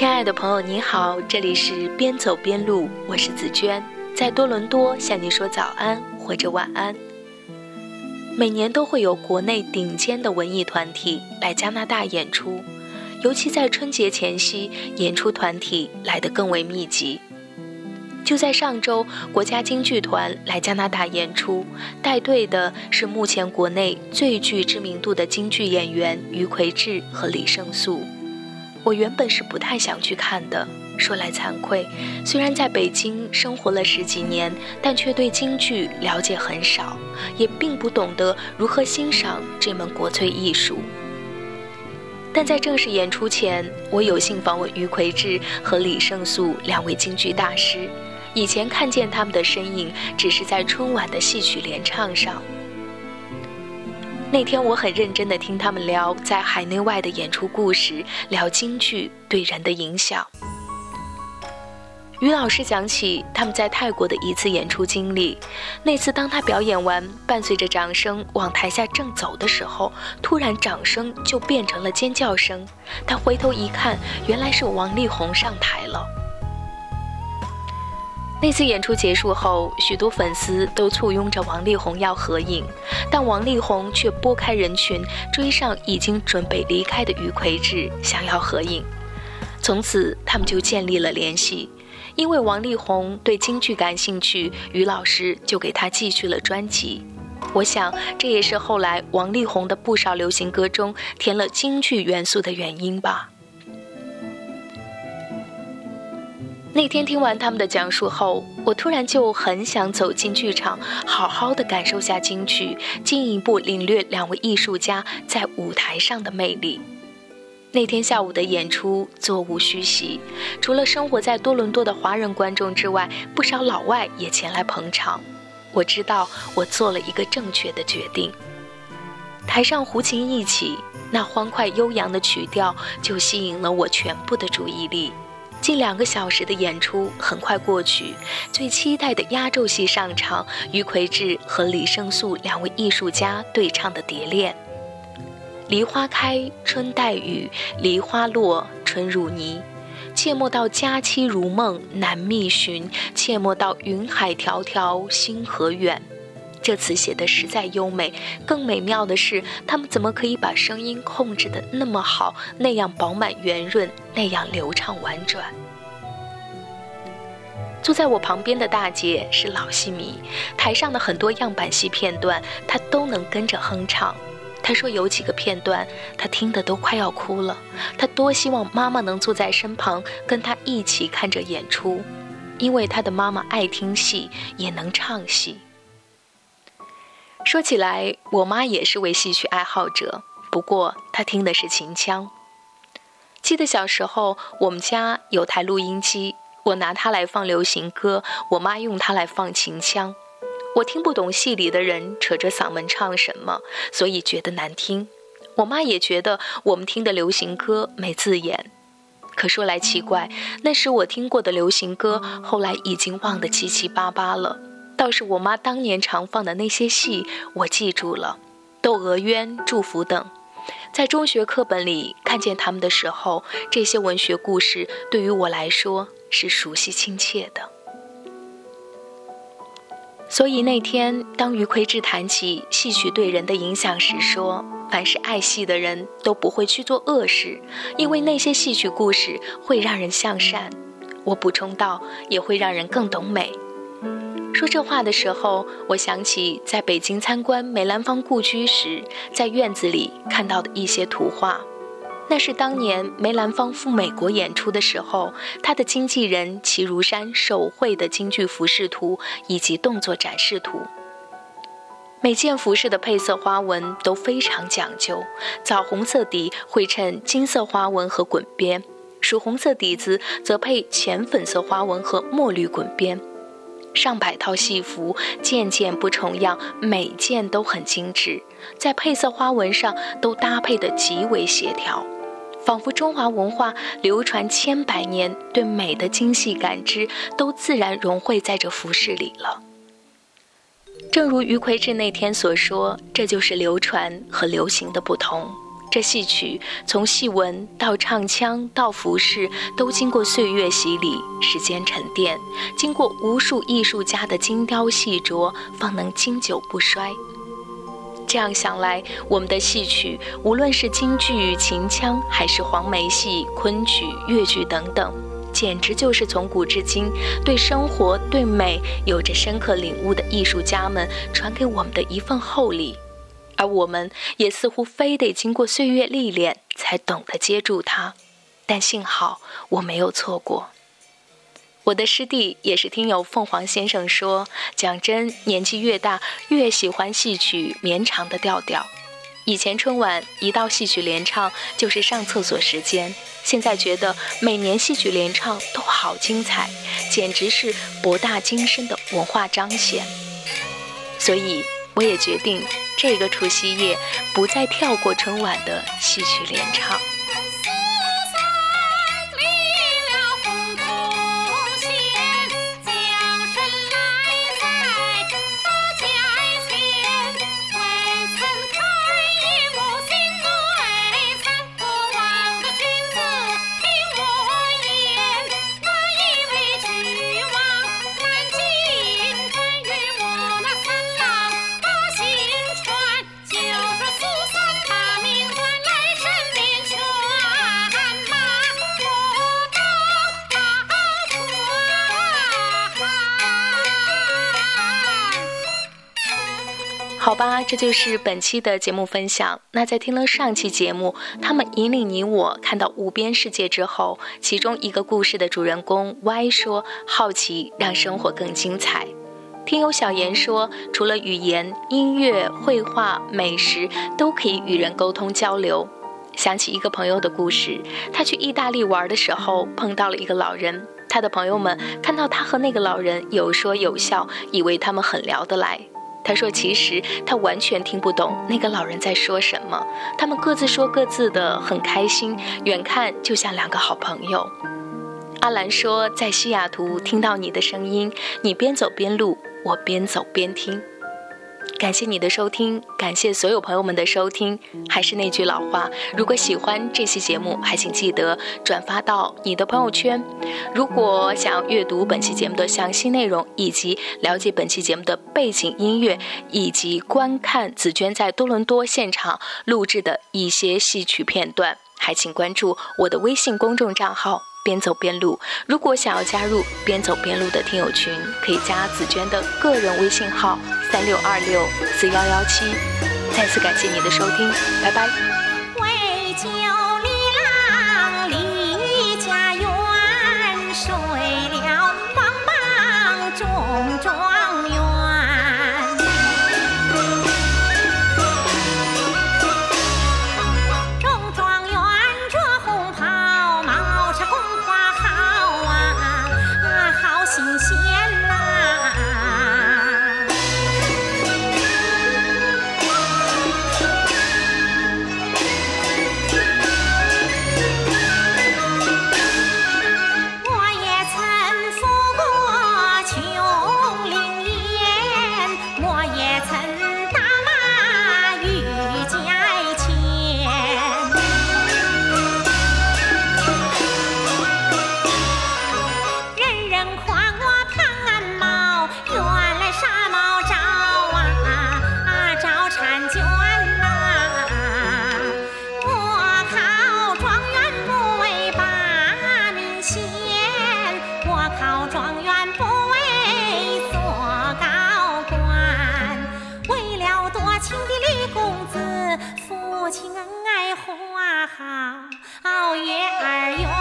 亲爱的朋友，你好，这里是边走边录，我是紫娟，在多伦多向你说早安或者晚安。每年都会有国内顶尖的文艺团体来加拿大演出，尤其在春节前夕，演出团体来得更为密集。就在上周，国家京剧团来加拿大演出，带队的是目前国内最具知名度的京剧演员于魁智和李胜素。我原本是不太想去看的。说来惭愧，虽然在北京生活了十几年，但却对京剧了解很少，也并不懂得如何欣赏这门国粹艺术。但在正式演出前，我有幸访问于魁智和李胜素两位京剧大师。以前看见他们的身影，只是在春晚的戏曲联唱上。那天我很认真地听他们聊在海内外的演出故事，聊京剧对人的影响。于老师讲起他们在泰国的一次演出经历。那次当他表演完，伴随着掌声往台下正走的时候，突然掌声就变成了尖叫声。他回头一看，原来是王力宏上台了。那次演出结束后，许多粉丝都簇拥着王力宏要合影，但王力宏却拨开人群，追上已经准备离开的于魁智，想要合影。从此，他们就建立了联系。因为王力宏对京剧感兴趣，于老师就给他寄去了专辑。我想，这也是后来王力宏的不少流行歌中填了京剧元素的原因吧。那天听完他们的讲述后，我突然就很想走进剧场，好好的感受下京剧，进一步领略两位艺术家在舞台上的魅力。那天下午的演出座无虚席，除了生活在多伦多的华人观众之外，不少老外也前来捧场。我知道我做了一个正确的决定。台上胡琴一起，那欢快悠扬的曲调就吸引了我全部的注意力。近两个小时的演出很快过去，最期待的压轴戏上场，于魁智和李胜素两位艺术家对唱的《蝶恋》。梨花开，春带雨；梨花落，春入泥。切莫到佳期如梦难觅寻，切莫到云海迢迢星河远。这词写的实在优美，更美妙的是，他们怎么可以把声音控制的那么好，那样饱满圆润，那样流畅婉转？坐在我旁边的大姐是老戏迷，台上的很多样板戏片段，她都能跟着哼唱。她说有几个片段，她听得都快要哭了。她多希望妈妈能坐在身旁，跟她一起看着演出，因为她的妈妈爱听戏，也能唱戏。说起来，我妈也是位戏曲爱好者，不过她听的是秦腔。记得小时候，我们家有台录音机，我拿它来放流行歌，我妈用它来放秦腔。我听不懂戏里的人扯着嗓门唱什么，所以觉得难听。我妈也觉得我们听的流行歌没字眼。可说来奇怪，那时我听过的流行歌，后来已经忘得七七八八了。倒是我妈当年常放的那些戏，我记住了，《窦娥冤》《祝福》等，在中学课本里看见他们的时候，这些文学故事对于我来说是熟悉亲切的。所以那天，当于魁智谈起戏曲对人的影响时，说：“凡是爱戏的人都不会去做恶事，因为那些戏曲故事会让人向善。”我补充道：“也会让人更懂美。”说这话的时候，我想起在北京参观梅兰芳故居时，在院子里看到的一些图画。那是当年梅兰芳赴美国演出的时候，他的经纪人齐如山手绘的京剧服饰图以及动作展示图。每件服饰的配色花纹都非常讲究，枣红色底绘衬金色花纹和滚边，曙红色底子则配浅粉色花纹和墨绿滚边。上百套戏服，件件不重样，每件都很精致，在配色花纹上都搭配得极为协调，仿佛中华文化流传千百年，对美的精细感知都自然融汇在这服饰里了。正如于魁智那天所说，这就是流传和流行的不同。这戏曲从戏文到唱腔到服饰，都经过岁月洗礼、时间沉淀，经过无数艺术家的精雕细琢，方能经久不衰。这样想来，我们的戏曲，无论是京剧、秦腔，还是黄梅戏、昆曲、越剧等等，简直就是从古至今对生活、对美有着深刻领悟的艺术家们传给我们的一份厚礼。而我们也似乎非得经过岁月历练，才懂得接住它。但幸好我没有错过。我的师弟也是听友凤凰先生说，讲真，年纪越大越喜欢戏曲绵长的调调。以前春晚一到戏曲联唱就是上厕所时间，现在觉得每年戏曲联唱都好精彩，简直是博大精深的文化彰显。所以我也决定。这个除夕夜，不再跳过春晚的戏曲联唱。好吧，这就是本期的节目分享。那在听了上期节目，他们引领你我看到无边世界之后，其中一个故事的主人公 Y 说：“好奇让生活更精彩。”听友小严说：“除了语言、音乐、绘画、美食，都可以与人沟通交流。”想起一个朋友的故事，他去意大利玩的时候碰到了一个老人，他的朋友们看到他和那个老人有说有笑，以为他们很聊得来。他说：“其实他完全听不懂那个老人在说什么，他们各自说各自的，很开心，远看就像两个好朋友。”阿兰说：“在西雅图听到你的声音，你边走边录，我边走边听。”感谢你的收听，感谢所有朋友们的收听。还是那句老话，如果喜欢这期节目，还请记得转发到你的朋友圈。如果想要阅读本期节目的详细内容，以及了解本期节目的背景音乐，以及观看紫娟在多伦多现场录制的一些戏曲片段，还请关注我的微信公众账号。边走边录。如果想要加入边走边录的听友群，可以加紫娟的个人微信号三六二六四幺幺七。再次感谢你的收听，拜拜。考状夫妻恩爱花好月儿圆